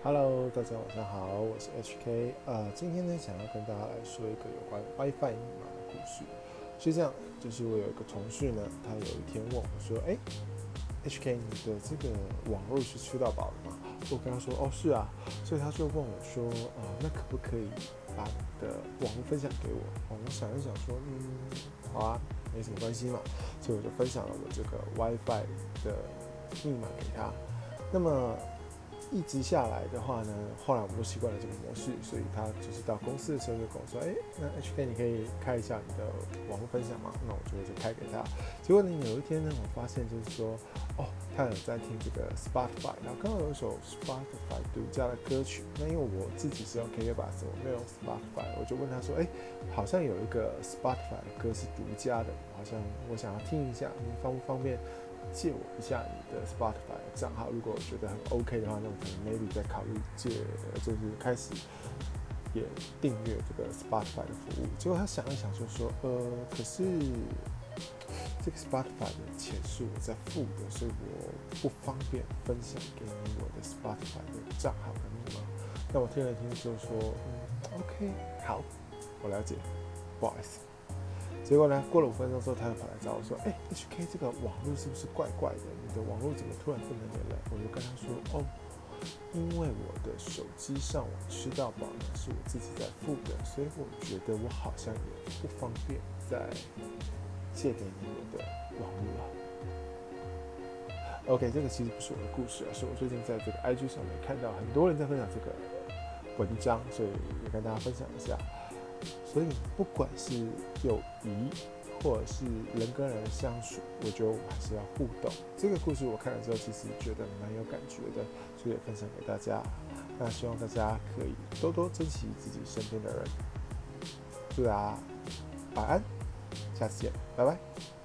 Hello，大家晚上好，我是 HK。呃，今天呢，想要跟大家来说一个有关 WiFi 密码的故事。是这样，就是我有一个同事呢，他有一天问我说：“哎，HK，你的这个网络是吃到饱了吗？”我跟他说：“哦，是啊。”所以他就问我说：“呃，那可不可以把你的网络分享给我？”，我想一想说：“嗯，好啊，没什么关系嘛。”所以我就分享了我这个 WiFi 的密码给他。那么。一直下来的话呢，后来我们都习惯了这个模式，所以他就是到公司的时候就跟我说：“哎，那 HK 你可以开一下你的网络分享吗？”那我就会就开给他。结果呢，有一天呢，我发现就是说，哦，他有在听这个 Spotify，然后刚好有一首 Spotify 独家的歌曲。那因为我自己是用 KKBOX，我没有 Spotify，我就问他说：“哎，好像有一个 Spotify 的歌是独家的，好像我想要听一下，你方不方便？”借我一下你的 Spotify 账号，如果我觉得很 OK 的话，那我可能 maybe 再考虑借，就是开始也订阅这个 Spotify 的服务。结果他想一想就说，呃，可是这个 Spotify 的钱是我在付的，所以我不方便分享给你我的 Spotify 的账号跟密码。那我听了听就说，嗯，OK，好，我了解，不好意思。结果呢？过了五分钟之后，他又跑来找我说：“哎，HK，这个网络是不是怪怪的？你的网络怎么突然不能连了？”我就跟他说：“哦，因为我的手机上网吃到饱呢，是我自己在付的，所以我觉得我好像也不方便再借给你我的网络了。” OK，这个其实不是我的故事啊，是我最近在这个 IG 上面看到很多人在分享这个文章，所以也跟大家分享一下。所以，不管是友谊，或者是人跟人的相处，我觉得我们还是要互动。这个故事我看了之后，其实觉得蛮有感觉的，所以也分享给大家。那希望大家可以多多珍惜自己身边的人。祝大家晚安，下次见，拜拜。